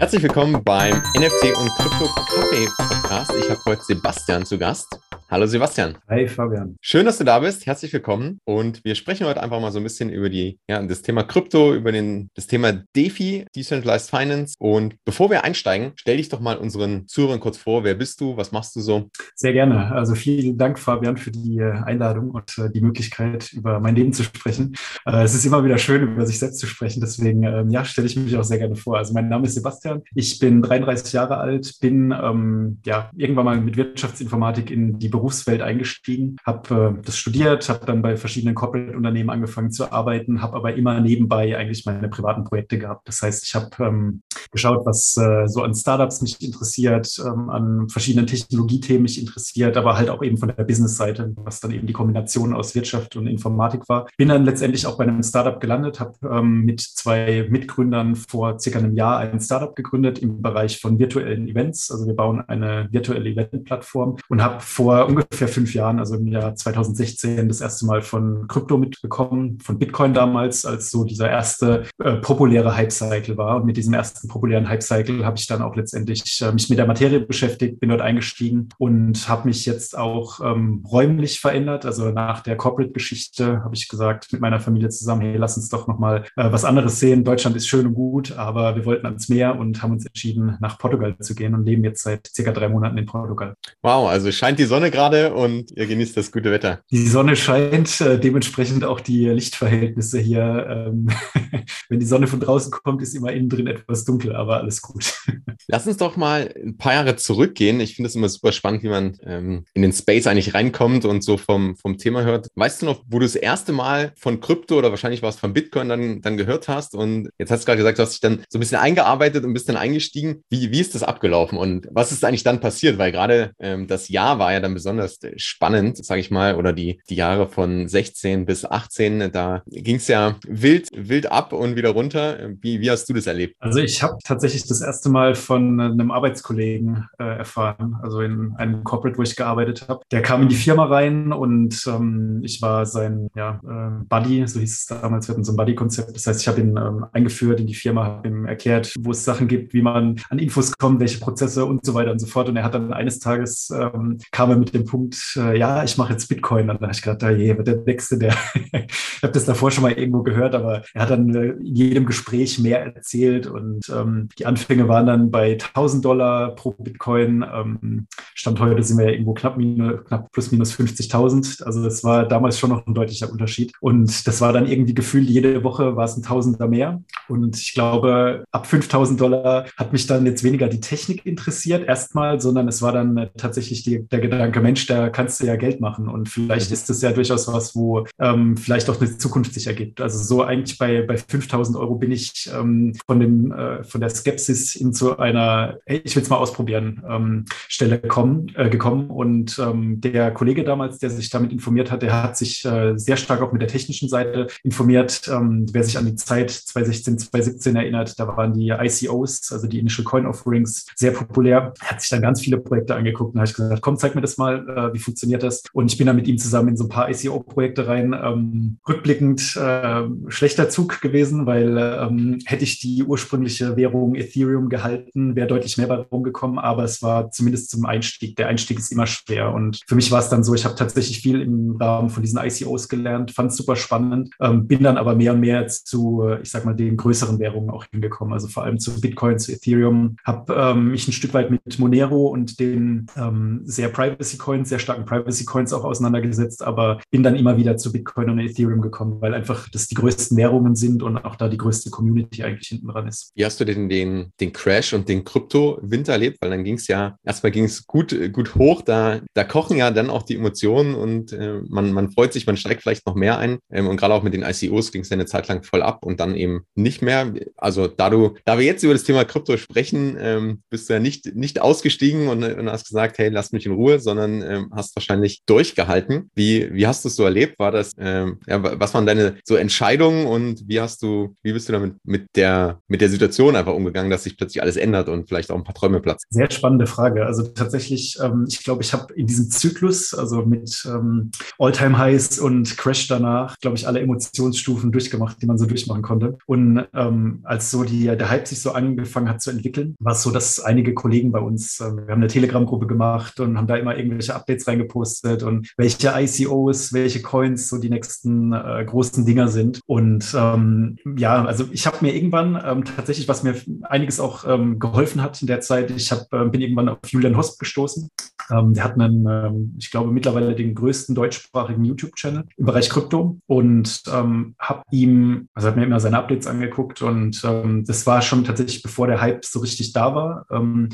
Herzlich willkommen beim NFT und Krypto Kaffee Podcast. Ich habe heute Sebastian zu Gast. Hallo Sebastian. Hi Fabian. Schön, dass du da bist. Herzlich willkommen. Und wir sprechen heute einfach mal so ein bisschen über die, ja, das Thema Krypto, über den, das Thema DeFi, Decentralized Finance. Und bevor wir einsteigen, stell dich doch mal unseren Zuhörern kurz vor. Wer bist du? Was machst du so? Sehr gerne. Also vielen Dank, Fabian, für die äh, Einladung und äh, die Möglichkeit, über mein Leben zu sprechen. Äh, es ist immer wieder schön, über sich selbst zu sprechen. Deswegen, ähm, ja, stelle ich mich auch sehr gerne vor. Also mein Name ist Sebastian. Ich bin 33 Jahre alt, bin ähm, ja irgendwann mal mit Wirtschaftsinformatik in die Berufswelt eingestiegen, habe äh, das studiert, habe dann bei verschiedenen Corporate-Unternehmen angefangen zu arbeiten, habe aber immer nebenbei eigentlich meine privaten Projekte gehabt. Das heißt, ich habe ähm, geschaut, was äh, so an Startups mich interessiert, ähm, an verschiedenen Technologiethemen mich interessiert, aber halt auch eben von der Business-Seite, was dann eben die Kombination aus Wirtschaft und Informatik war. Bin dann letztendlich auch bei einem Startup gelandet, habe ähm, mit zwei Mitgründern vor circa einem Jahr ein Startup gegründet im Bereich von virtuellen Events. Also wir bauen eine virtuelle Event-Plattform und habe vor ungefähr fünf Jahren, also im Jahr 2016, das erste Mal von Krypto mitbekommen, von Bitcoin damals, als so dieser erste äh, populäre Hype-Cycle war. Und mit diesem ersten populären Hype-Cycle habe ich dann auch letztendlich äh, mich mit der Materie beschäftigt, bin dort eingestiegen und habe mich jetzt auch ähm, räumlich verändert. Also nach der Corporate-Geschichte habe ich gesagt mit meiner Familie zusammen, hey, lass uns doch nochmal äh, was anderes sehen. Deutschland ist schön und gut, aber wir wollten ans Meer und haben uns entschieden, nach Portugal zu gehen und leben jetzt seit circa drei Monaten in Portugal. Wow, also scheint die Sonne gerade und ihr genießt das gute Wetter. Die Sonne scheint, äh, dementsprechend auch die Lichtverhältnisse hier. Ähm, wenn die Sonne von draußen kommt, ist immer innen drin etwas dunkel, aber alles gut. Lass uns doch mal ein paar Jahre zurückgehen. Ich finde es immer super spannend, wie man ähm, in den Space eigentlich reinkommt und so vom, vom Thema hört. Weißt du noch, wo du das erste Mal von Krypto oder wahrscheinlich war es von Bitcoin dann, dann gehört hast? Und jetzt hast du gerade gesagt, du hast dich dann so ein bisschen eingearbeitet und bist dann eingestiegen. Wie, wie ist das abgelaufen und was ist eigentlich dann passiert? Weil gerade ähm, das Jahr war ja dann besonders spannend, sage ich mal, oder die, die Jahre von 16 bis 18, da ging es ja wild, wild ab und wieder runter. Wie, wie hast du das erlebt? Also ich habe tatsächlich das erste Mal von einem Arbeitskollegen äh, erfahren, also in einem Corporate, wo ich gearbeitet habe. Der kam in die Firma rein und ähm, ich war sein ja, äh, Buddy, so hieß es damals, wir hatten so ein Buddy-Konzept. Das heißt, ich habe ihn ähm, eingeführt in die Firma, habe ihm erklärt, wo es Sachen gibt, wie man an Infos kommt, welche Prozesse und so weiter und so fort. Und er hat dann eines Tages ähm, kam er mit dem Punkt, äh, ja, ich mache jetzt Bitcoin. Und dann habe ich gedacht, ah je, der Nächste, der, ich habe das davor schon mal irgendwo gehört, aber er hat dann äh, in jedem Gespräch mehr erzählt und ähm, die Anfänge waren dann bei 1000 Dollar pro Bitcoin. Ähm, Stand heute sind wir irgendwo knapp, minus, knapp plus minus 50.000. Also das war damals schon noch ein deutlicher Unterschied. Und das war dann irgendwie gefühlt, jede Woche war es ein Tausender mehr. Und ich glaube, ab 5000 Dollar hat mich dann jetzt weniger die Technik interessiert erstmal, sondern es war dann tatsächlich die, der Gedanke, Mensch, da kannst du ja Geld machen. Und vielleicht mhm. ist das ja durchaus was, wo ähm, vielleicht auch eine Zukunft sich ergibt. Also so eigentlich bei, bei 5000 Euro bin ich ähm, von, dem, äh, von der Skepsis hin zu einer, hey, ich will es mal ausprobieren, ähm, Stelle kommen, äh, gekommen. Und ähm, der Kollege damals, der sich damit informiert hat, der hat sich äh, sehr stark auch mit der technischen Seite informiert. Ähm, wer sich an die Zeit 2016, 2017 erinnert, da waren die ICOs, also die Initial Coin Offerings, sehr populär. Er hat sich dann ganz viele Projekte angeguckt und habe ich gesagt, komm, zeig mir das mal, äh, wie funktioniert das? Und ich bin dann mit ihm zusammen in so ein paar ICO-Projekte rein. Ähm, rückblickend äh, schlechter Zug gewesen, weil ähm, hätte ich die ursprüngliche Währung Ethereum gehalten, wäre deutlich mehr bei rumgekommen, aber es war zumindest zum Einstieg. Der Einstieg ist immer schwer. Und für mich war es dann so, ich habe tatsächlich viel im Rahmen von diesen ICOs gelernt, fand es super spannend, ähm, bin dann aber mehr und mehr zu, ich sag mal, den größeren Währungen auch hingekommen, also vor allem zu Bitcoin, zu Ethereum, habe ähm, mich ein Stück weit mit Monero und den ähm, sehr Privacy Coins, sehr starken Privacy Coins auch auseinandergesetzt, aber bin dann immer wieder zu Bitcoin und Ethereum gekommen, weil einfach das die größten Währungen sind und auch da die größte Community eigentlich hinten dran ist. Wie hast du denn den, den Crash und den Krypto-Winter erlebt? Weil dann ging es ja, erstmal ging es gut, gut hoch, da, da kochen ja dann auch die Emotionen und äh, man, man freut sich, man steigt vielleicht noch mehr ein. Ähm, und gerade auch mit den ICOs ging es ja eine Zeit lang voll ab und dann eben nicht mehr. Also da du, da wir jetzt über das Thema Krypto sprechen, ähm, bist du ja nicht, nicht ausgestiegen und, und, hast gesagt, hey, lass mich in Ruhe, sondern ähm, hast wahrscheinlich durchgehalten. Wie, wie hast du es so erlebt? War das, ähm, ja, was waren deine so Entscheidungen und wie hast du, wie bist du damit mit der, mit der Situation einfach umgegangen, dass sich plötzlich alles ändert und vielleicht auch ein paar Träume platzen? Sehr spannende Frage. Also tatsächlich, ähm, ich glaube, ich habe in diesem Zyklus, also mit ähm, All-Time-Highs und Crash danach, glaube ich, alle Emotionsstufen durchgemacht, die man so durchmachen konnte. Und dann, ähm, als so die, der Hype sich so angefangen hat zu entwickeln, war es so, dass einige Kollegen bei uns, äh, wir haben eine Telegram-Gruppe gemacht und haben da immer irgendwelche Updates reingepostet und welche ICOs, welche Coins so die nächsten äh, großen Dinger sind. Und ähm, ja, also ich habe mir irgendwann ähm, tatsächlich, was mir einiges auch ähm, geholfen hat in der Zeit, ich hab, äh, bin irgendwann auf Julian Hosp gestoßen. Ähm, der hat einen, ähm, ich glaube, mittlerweile den größten deutschsprachigen YouTube-Channel im Bereich Krypto und ähm, habe ihm, also hat mir immer seine Updates angeguckt und das war schon tatsächlich, bevor der Hype so richtig da war.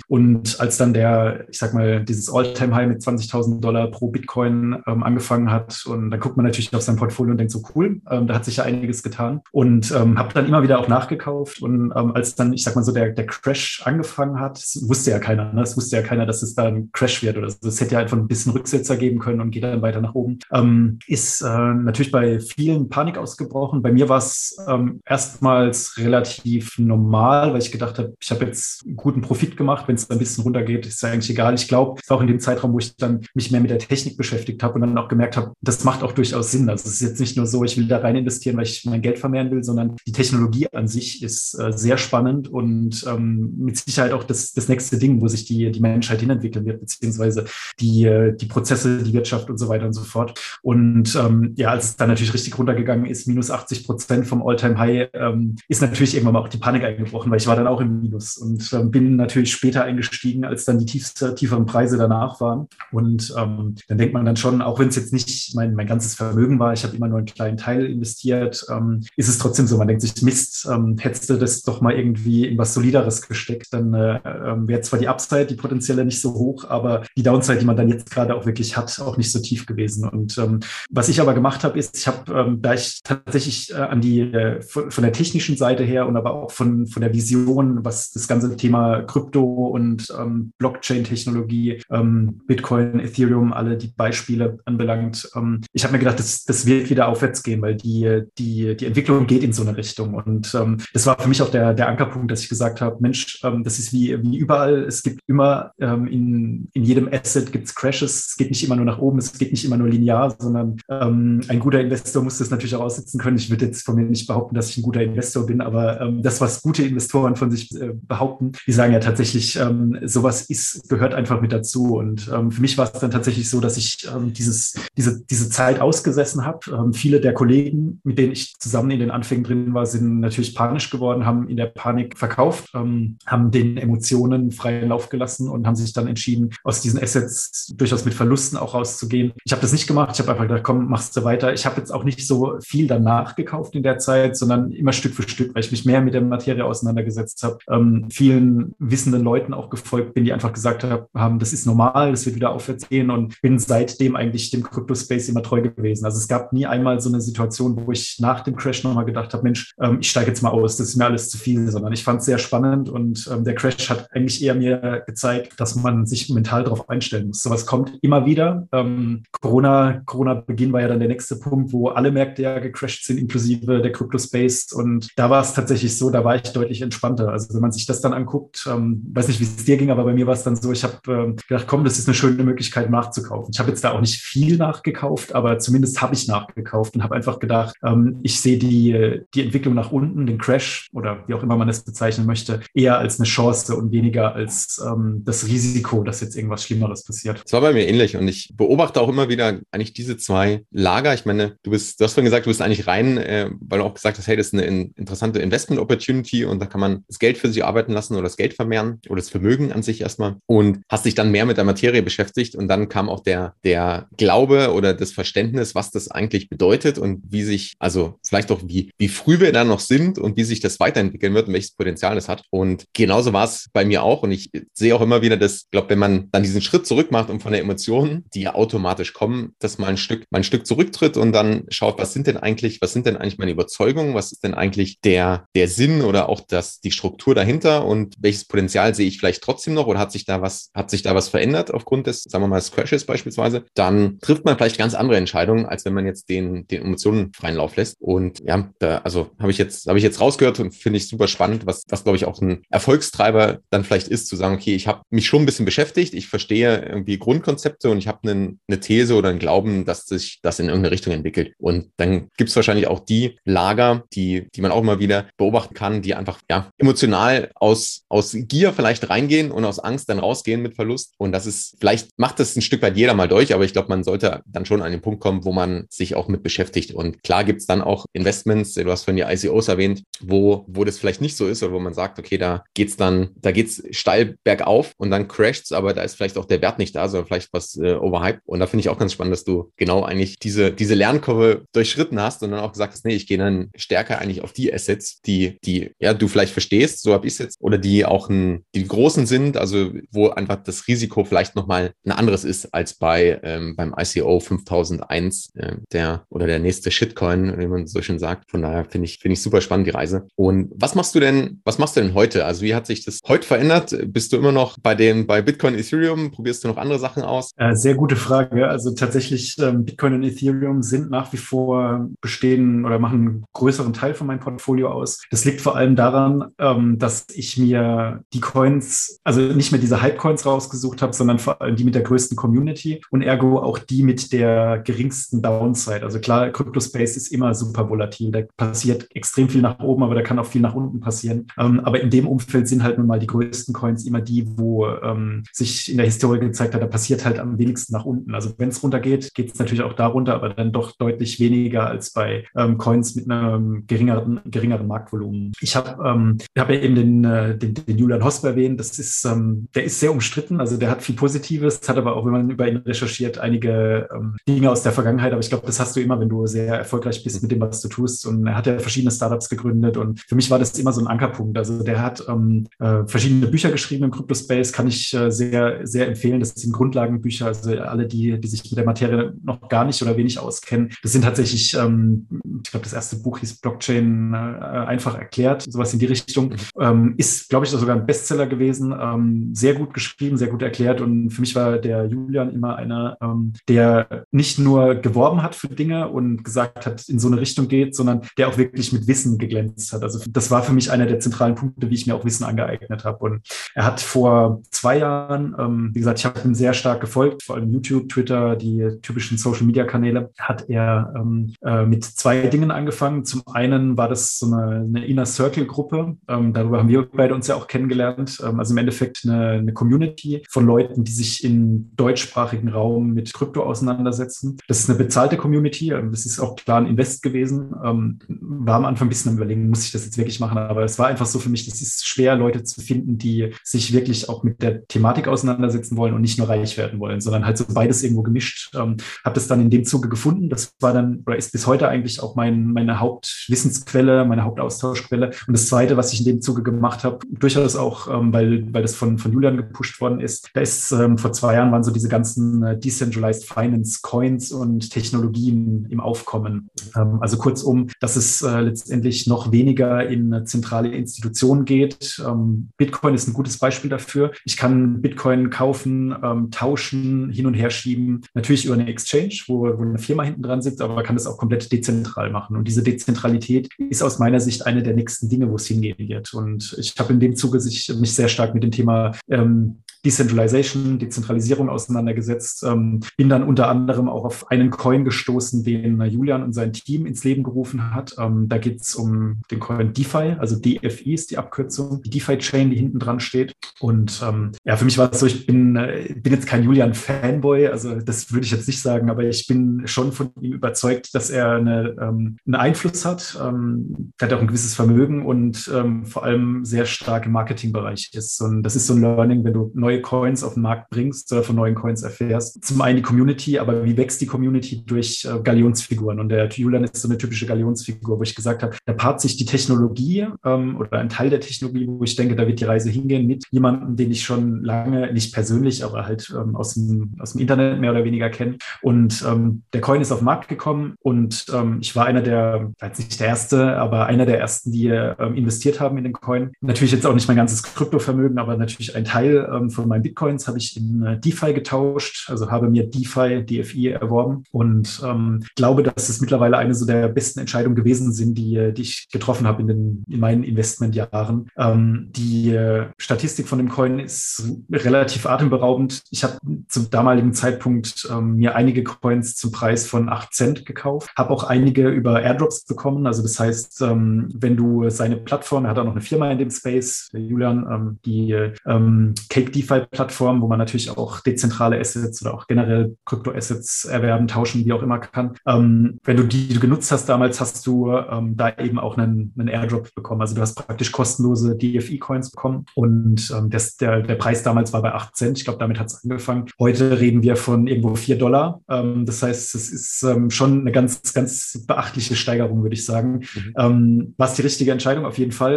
Und als dann der, ich sag mal, dieses All-Time-High mit 20.000 Dollar pro Bitcoin ähm, angefangen hat und dann guckt man natürlich auf sein Portfolio und denkt so, cool, ähm, da hat sich ja einiges getan und ähm, habe dann immer wieder auch nachgekauft und ähm, als dann, ich sag mal so, der, der Crash angefangen hat, wusste ja keiner, ne? es wusste ja keiner, dass es da ein Crash wird oder so. Es hätte ja einfach ein bisschen Rücksetzer geben können und geht dann weiter nach oben. Ähm, ist äh, natürlich bei vielen Panik ausgebrochen. Bei mir war es ähm, erstmals relativ normal, weil ich gedacht habe, ich habe jetzt guten Profit gemacht. Wenn es ein bisschen runtergeht, ist ja eigentlich egal. Ich glaube, es war auch in dem Zeitraum, wo ich dann mich mehr mit der Technik beschäftigt habe und dann auch gemerkt habe, das macht auch durchaus Sinn. Also es ist jetzt nicht nur so, ich will da rein investieren, weil ich mein Geld vermehren will, sondern die Technologie an sich ist äh, sehr spannend und ähm, mit Sicherheit auch das, das nächste Ding, wo sich die, die Menschheit hinentwickeln wird, beziehungsweise die, äh, die Prozesse, die Wirtschaft und so weiter und so fort. Und ähm, ja, als es dann natürlich richtig runtergegangen ist, minus 80 Prozent vom All-Time-High, ähm, ist natürlich irgendwann mal auch die Panik eingebrochen, weil ich war dann auch im Minus und ähm, bin natürlich später eingestiegen, als dann die tiefste, tieferen Preise danach waren. Und ähm, dann denkt man dann schon, auch wenn es jetzt nicht mein, mein ganzes Vermögen war, ich habe immer nur einen kleinen Teil investiert, ähm, ist es trotzdem so, man denkt sich, Mist, ähm, hättest du das doch mal irgendwie in was Solideres gesteckt, dann äh, äh, wäre zwar die Upside, die potenzielle nicht so hoch, aber die Downside, die man dann jetzt gerade auch wirklich hat, auch nicht so tief gewesen. Und ähm, was ich aber gemacht habe, ist, ich habe, ähm, da ich tatsächlich äh, an die äh, von, von, der technischen Seite her und aber auch von, von der Vision, was das ganze Thema Krypto und ähm, Blockchain-Technologie, ähm, Bitcoin, Ethereum, alle die Beispiele anbelangt, ähm, ich habe mir gedacht, das, das wird wieder aufwärts gehen, weil die, die, die Entwicklung geht in so eine Richtung. Und ähm, das war für mich auch der, der Ankerpunkt, dass ich gesagt habe, Mensch, ähm, das ist wie, wie überall, es gibt immer ähm, in, in jedem Asset gibt es Crashes, es geht nicht immer nur nach oben, es geht nicht immer nur linear, sondern ähm, ein guter Investor muss das natürlich auch aussitzen können. Ich würde jetzt von mir nicht behaupten, dass ich ein guter Investor bin, aber ähm, das, was gute Investoren von sich äh, behaupten, die sagen ja tatsächlich, ähm, sowas ist, gehört einfach mit dazu. Und ähm, für mich war es dann tatsächlich so, dass ich ähm, dieses, diese, diese Zeit ausgesessen habe. Ähm, viele der Kollegen, mit denen ich zusammen in den Anfängen drin war, sind natürlich panisch geworden, haben in der Panik verkauft, ähm, haben den Emotionen freien Lauf gelassen und haben sich dann entschieden, aus diesen Assets durchaus mit Verlusten auch rauszugehen. Ich habe das nicht gemacht. Ich habe einfach gedacht, komm, machst du weiter. Ich habe jetzt auch nicht so viel danach gekauft in der Zeit, sondern immer Stück für Stück, weil ich mich mehr mit der Materie auseinandergesetzt habe. Ähm, vielen wissenden Leuten auch gefolgt bin, die einfach gesagt haben, das ist normal, das wird wieder aufwärts gehen und bin seitdem eigentlich dem Crypto-Space immer treu gewesen. Also es gab nie einmal so eine Situation, wo ich nach dem Crash nochmal gedacht habe, Mensch, ähm, ich steige jetzt mal aus, das ist mir alles zu viel, sondern ich fand es sehr spannend und ähm, der Crash hat eigentlich eher mir gezeigt, dass man sich mental darauf einstellen muss. Sowas kommt immer wieder. Ähm, Corona, Corona-Beginn war ja dann der nächste Punkt, wo alle Märkte ja gecrashed sind, inklusive der Crypto-Space. Und da war es tatsächlich so, da war ich deutlich entspannter. Also wenn man sich das dann anguckt, ähm, weiß nicht, wie es dir ging, aber bei mir war es dann so, ich habe ähm, gedacht, komm, das ist eine schöne Möglichkeit nachzukaufen. Ich habe jetzt da auch nicht viel nachgekauft, aber zumindest habe ich nachgekauft und habe einfach gedacht, ähm, ich sehe die, die Entwicklung nach unten, den Crash oder wie auch immer man es bezeichnen möchte, eher als eine Chance und weniger als ähm, das Risiko, dass jetzt irgendwas Schlimmeres passiert. Das war bei mir ähnlich und ich beobachte auch immer wieder eigentlich diese zwei Lager. Ich meine, du bist, du hast vorhin gesagt, du bist eigentlich rein, äh, weil du auch gesagt hast, hey, das ist eine in, interessante Investment Opportunity und da kann man das Geld für sich arbeiten lassen oder das Geld vermehren oder das Vermögen an sich erstmal und hast dich dann mehr mit der Materie beschäftigt und dann kam auch der, der Glaube oder das Verständnis, was das eigentlich bedeutet und wie sich, also vielleicht auch wie, wie früh wir da noch sind und wie sich das weiterentwickeln wird und welches Potenzial es hat. Und genauso war es bei mir auch und ich sehe auch immer wieder, dass, glaube, wenn man dann diesen Schritt zurück macht und von der Emotion, die ja automatisch kommen, dass man ein Stück, mal ein Stück zurücktritt und dann schaut, was sind denn eigentlich, was sind denn eigentlich meine Überzeugungen, was ist denn eigentlich der, der Sinn oder auch das, die Struktur dahinter und welches Potenzial sehe ich vielleicht trotzdem noch oder hat sich da was, hat sich da was verändert aufgrund des, sagen wir mal, des Crashes beispielsweise, dann trifft man vielleicht ganz andere Entscheidungen, als wenn man jetzt den, den Emotionen freien Lauf lässt. Und ja, da, also habe ich jetzt, habe ich jetzt rausgehört und finde ich super spannend, was, was glaube ich auch ein Erfolgstreiber dann vielleicht ist, zu sagen, okay, ich habe mich schon ein bisschen beschäftigt, ich verstehe irgendwie Grundkonzepte und ich habe eine, eine These oder einen Glauben, dass sich das in irgendeine Richtung entwickelt. Und dann gibt es wahrscheinlich auch die Lager, die, die man auch immer wieder beobachten kann, die einfach ja emotional aus, aus Gier vielleicht reingehen und aus Angst dann rausgehen mit Verlust. Und das ist, vielleicht macht das ein Stück weit jeder mal durch, aber ich glaube, man sollte dann schon an den Punkt kommen, wo man sich auch mit beschäftigt. Und klar gibt es dann auch Investments, du hast vorhin die ICOs erwähnt, wo, wo das vielleicht nicht so ist oder wo man sagt, okay, da geht's dann, da geht's steil bergauf und dann crasht's, aber da ist vielleicht auch der Wert nicht da, sondern vielleicht was äh, overhyped. Und da finde ich auch ganz spannend, dass du genau eigentlich diese, diese Lernkurve durchschritten hast und dann auch gesagt hast, nee, ich gehe dann stärker eigentlich auf die Assets, die, die, ja, du vielleicht verstehst, so habe ich es jetzt, oder die auch ein, die großen sind, also wo einfach das Risiko vielleicht nochmal ein anderes ist als bei ähm, beim ICO 5001, äh, der oder der nächste Shitcoin, wie man so schön sagt. Von daher finde ich, finde ich super spannend die Reise. Und was machst du denn, was machst du denn heute? Also wie hat sich das heute verändert? Bist du immer noch bei den, bei Bitcoin, Ethereum? Probierst du noch andere Sachen aus? Äh, sehr gute Frage. Also tatsächlich, ähm, Bitcoin und Ethereum sind nach wie vor bestehen oder machen einen größeren Teil von meinem Portfolio aus. Das liegt vor allem daran, ähm, dass ich mir die Coins, also nicht mehr diese Hype-Coins rausgesucht habe, sondern vor allem die mit der größten Community und ergo auch die mit der geringsten Downside. Also klar, Crypto-Space ist immer super volatil. Da passiert extrem viel nach oben, aber da kann auch viel nach unten passieren. Ähm, aber in dem Umfeld sind halt nun mal die größten Coins immer die, wo ähm, sich in der Historie gezeigt hat, da passiert halt am wenigsten nach unten. Also wenn es runtergeht, geht es natürlich auch darunter, aber dann doch deutlich weniger als bei ähm, Coins mit einem geringeren, geringeren Marktvolumen. Ich habe ähm, hab ja eben den, äh, den, den Julian Hosp erwähnt. Das ist, ähm, der ist sehr umstritten. Also der hat viel Positives, hat aber auch, wenn man über ihn recherchiert, einige ähm, Dinge aus der Vergangenheit. Aber ich glaube, das hast du immer, wenn du sehr erfolgreich bist mit dem, was du tust. Und er hat ja verschiedene Startups gegründet. Und für mich war das immer so ein Ankerpunkt. Also der hat ähm, äh, verschiedene Bücher geschrieben im Crypto-Space, kann ich äh, sehr, sehr empfehlen. Das sind Grundlagenbücher. Also alle, die, die sich mit der Materie noch gar nicht oder wenig auskennen. Das sind tatsächlich, ähm, ich glaube, das erste Buch hieß Blockchain äh, einfach erklärt, sowas in die Richtung. Mhm. Ähm, ist, glaube ich, sogar ein Bestseller gewesen. Ähm, sehr gut geschrieben, sehr gut erklärt. Und für mich war der Julian immer einer, ähm, der nicht nur geworben hat für Dinge und gesagt hat, in so eine Richtung geht, sondern der auch wirklich mit Wissen geglänzt hat. Also das war für mich einer der zentralen Punkte, wie ich mir auch Wissen angeeignet habe. Und er hat vor zwei Jahren, ähm, wie gesagt, ich habe ihm sehr stark gefolgt, vor allem YouTube, Twitter, die typischen Social-Media-Kanäle, hat er ähm, äh, mit zwei Dingen angefangen. Zum einen war das so eine, eine Inner Circle-Gruppe. Ähm, darüber haben wir beide uns ja auch kennengelernt. Ähm, also im Endeffekt eine, eine Community von Leuten, die sich im deutschsprachigen Raum mit Krypto auseinandersetzen. Das ist eine bezahlte Community. Ähm, das ist auch klar ein Invest gewesen. Ähm, war am Anfang ein bisschen am Überlegen, muss ich das jetzt wirklich machen? Aber es war einfach so für mich, das ist schwer, Leute zu finden, die sich wirklich auch mit der Thematik auseinandersetzen wollen und nicht nur reich werden wollen, sondern halt so beides irgendwo gemischt. Ähm, habe das dann in dem Zuge gefunden. Das war dann oder ist bis heute eigentlich auch mein, meine Hauptwissensquelle, meine Hauptaustauschquelle. Und das Zweite, was ich in dem Zuge gemacht habe, durchaus auch, ähm, weil, weil das von, von Julian gepusht worden ist, da ist ähm, vor zwei Jahren waren so diese ganzen äh, Decentralized Finance Coins und Technologien im Aufkommen. Ähm, also kurzum, dass es äh, letztendlich noch weniger in zentrale Institutionen geht. Ähm, Bitcoin ist ein gutes Beispiel dafür. Ich kann Bitcoin kaufen, ähm, tauschen, hin und her schieben. Natürlich über eine Exchange, wo, wo eine Firma hinten dran sitzt, aber man kann das auch komplett dezentral machen. Und diese Dezentralität ist aus meiner Sicht eine der nächsten Dinge, wo es hingehen wird. Und ich habe in dem Zuge sich, mich sehr stark mit dem Thema ähm, Decentralization, Dezentralisierung auseinandergesetzt. Ähm, bin dann unter anderem auch auf einen Coin gestoßen, den Julian und sein Team ins Leben gerufen hat. Ähm, da geht es um den Coin DeFi, also DFI ist die Abkürzung, die DeFi-Chain, die hinten dran steht. Und ähm, ja, für mich war es so, ich bin, äh, bin jetzt kein Julian-Fanboy, also das würde ich jetzt nicht sagen, aber ich bin schon von ihm überzeugt, dass er eine, ähm, einen Einfluss hat. Ähm, er hat auch ein gewisses Vermögen und ähm, vor allem sehr stark im Marketingbereich ist. Und das ist so ein Learning, wenn du neue neue Coins auf den Markt bringst oder von neuen Coins erfährst. Zum einen die Community, aber wie wächst die Community durch äh, Galionsfiguren? Und der Julian ist so eine typische Galionsfigur, wo ich gesagt habe, da paart sich die Technologie ähm, oder ein Teil der Technologie, wo ich denke, da wird die Reise hingehen mit jemandem, den ich schon lange, nicht persönlich, aber halt ähm, aus, dem, aus dem Internet mehr oder weniger kenne. Und ähm, der Coin ist auf den Markt gekommen und ähm, ich war einer der, vielleicht nicht der Erste, aber einer der Ersten, die ähm, investiert haben in den Coin. Natürlich jetzt auch nicht mein ganzes Kryptovermögen, aber natürlich ein Teil ähm, von von meinen Bitcoins habe ich in äh, DeFi getauscht, also habe mir DeFi, DFI erworben und ähm, glaube, dass es mittlerweile eine so der besten Entscheidungen gewesen sind, die, die ich getroffen habe in, den, in meinen Investmentjahren. Ähm, die äh, Statistik von dem Coin ist relativ atemberaubend. Ich habe zum damaligen Zeitpunkt ähm, mir einige Coins zum Preis von 8 Cent gekauft, habe auch einige über Airdrops bekommen. Also das heißt, ähm, wenn du seine Plattform, er hat auch noch eine Firma in dem Space, Julian, ähm, die ähm, Cake DeFi Plattform, wo man natürlich auch dezentrale Assets oder auch generell Krypto-Assets erwerben, tauschen, wie auch immer kann. Ähm, wenn du die genutzt hast damals, hast du ähm, da eben auch einen, einen Airdrop bekommen. Also du hast praktisch kostenlose DFI-Coins bekommen und ähm, das, der, der Preis damals war bei 8 Cent. Ich glaube, damit hat es angefangen. Heute reden wir von irgendwo 4 Dollar. Ähm, das heißt, es ist ähm, schon eine ganz, ganz beachtliche Steigerung, würde ich sagen. Mhm. Ähm, war es die richtige Entscheidung? Auf jeden Fall.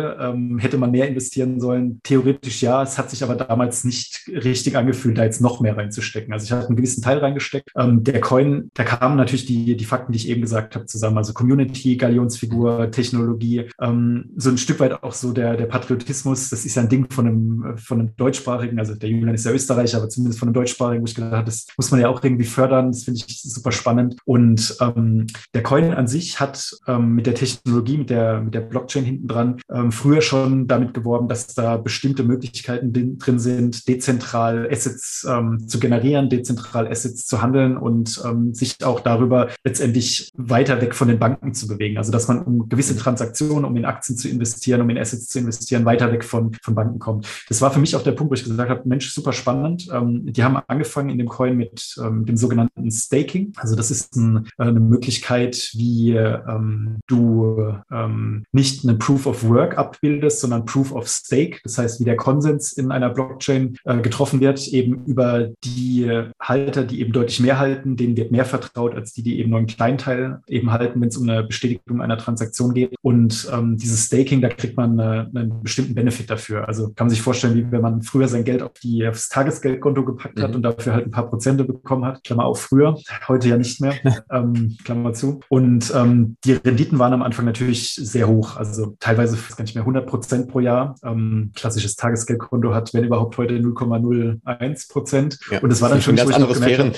Hätte man mehr investieren sollen? Theoretisch ja. Es hat sich aber damals nicht richtig angefühlt, da jetzt noch mehr reinzustecken. Also ich habe einen gewissen Teil reingesteckt. Ähm, der Coin, da kamen natürlich die, die Fakten, die ich eben gesagt habe, zusammen. Also Community, Galionsfigur, Technologie, ähm, so ein Stück weit auch so der, der Patriotismus. Das ist ja ein Ding von einem, von einem deutschsprachigen, also der Julian ist ja Österreicher, aber zumindest von einem deutschsprachigen, wo ich gedacht habe, das muss man ja auch irgendwie fördern. Das finde ich super spannend. Und ähm, der Coin an sich hat ähm, mit der Technologie, mit der, mit der Blockchain hinten dran, ähm, früher schon damit geworben, dass da bestimmte Möglichkeiten drin sind, dezentral Assets ähm, zu generieren, dezentral Assets zu handeln und ähm, sich auch darüber letztendlich weiter weg von den Banken zu bewegen. Also dass man um gewisse Transaktionen, um in Aktien zu investieren, um in Assets zu investieren, weiter weg von, von Banken kommt. Das war für mich auch der Punkt, wo ich gesagt habe, Mensch, super spannend. Ähm, die haben angefangen in dem Coin mit ähm, dem sogenannten Staking. Also das ist ein, äh, eine Möglichkeit, wie ähm, du ähm, nicht eine Proof of Work abbildest, sondern Proof of Stake. Das heißt, wie der Konsens in einer Blockchain äh, getroffen wird, eben über die Halter, die eben deutlich mehr halten, denen wird mehr vertraut als die, die eben nur einen kleinen Teil eben halten, wenn es um eine Bestätigung einer Transaktion geht. Und ähm, dieses Staking, da kriegt man eine, einen bestimmten Benefit dafür. Also kann man sich vorstellen, wie wenn man früher sein Geld auf die, aufs Tagesgeldkonto gepackt hat mhm. und dafür halt ein paar Prozente bekommen hat. Klammer auf früher, heute ja nicht mehr. ähm, Klammer zu. Und ähm, die Renditen waren am Anfang natürlich sehr hoch. Also teilweise gar nicht mehr 100 Prozent pro Jahr. Ähm, klassisches Tagesgeldkonto hat, wenn überhaupt, heute 0,01 Prozent. Ja, und das war dann schon ganz andere Sphären.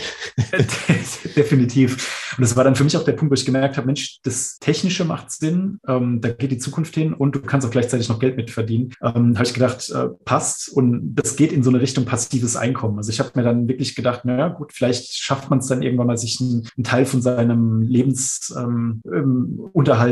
definitiv. Und das war dann für mich auch der Punkt, wo ich gemerkt habe, Mensch, das Technische macht Sinn, ähm, da geht die Zukunft hin und du kannst auch gleichzeitig noch Geld mitverdienen. Ähm, habe ich gedacht, äh, passt und das geht in so eine Richtung passives Einkommen. Also ich habe mir dann wirklich gedacht, naja gut, vielleicht schafft man es dann irgendwann mal, sich einen, einen Teil von seinem Lebensunterhalt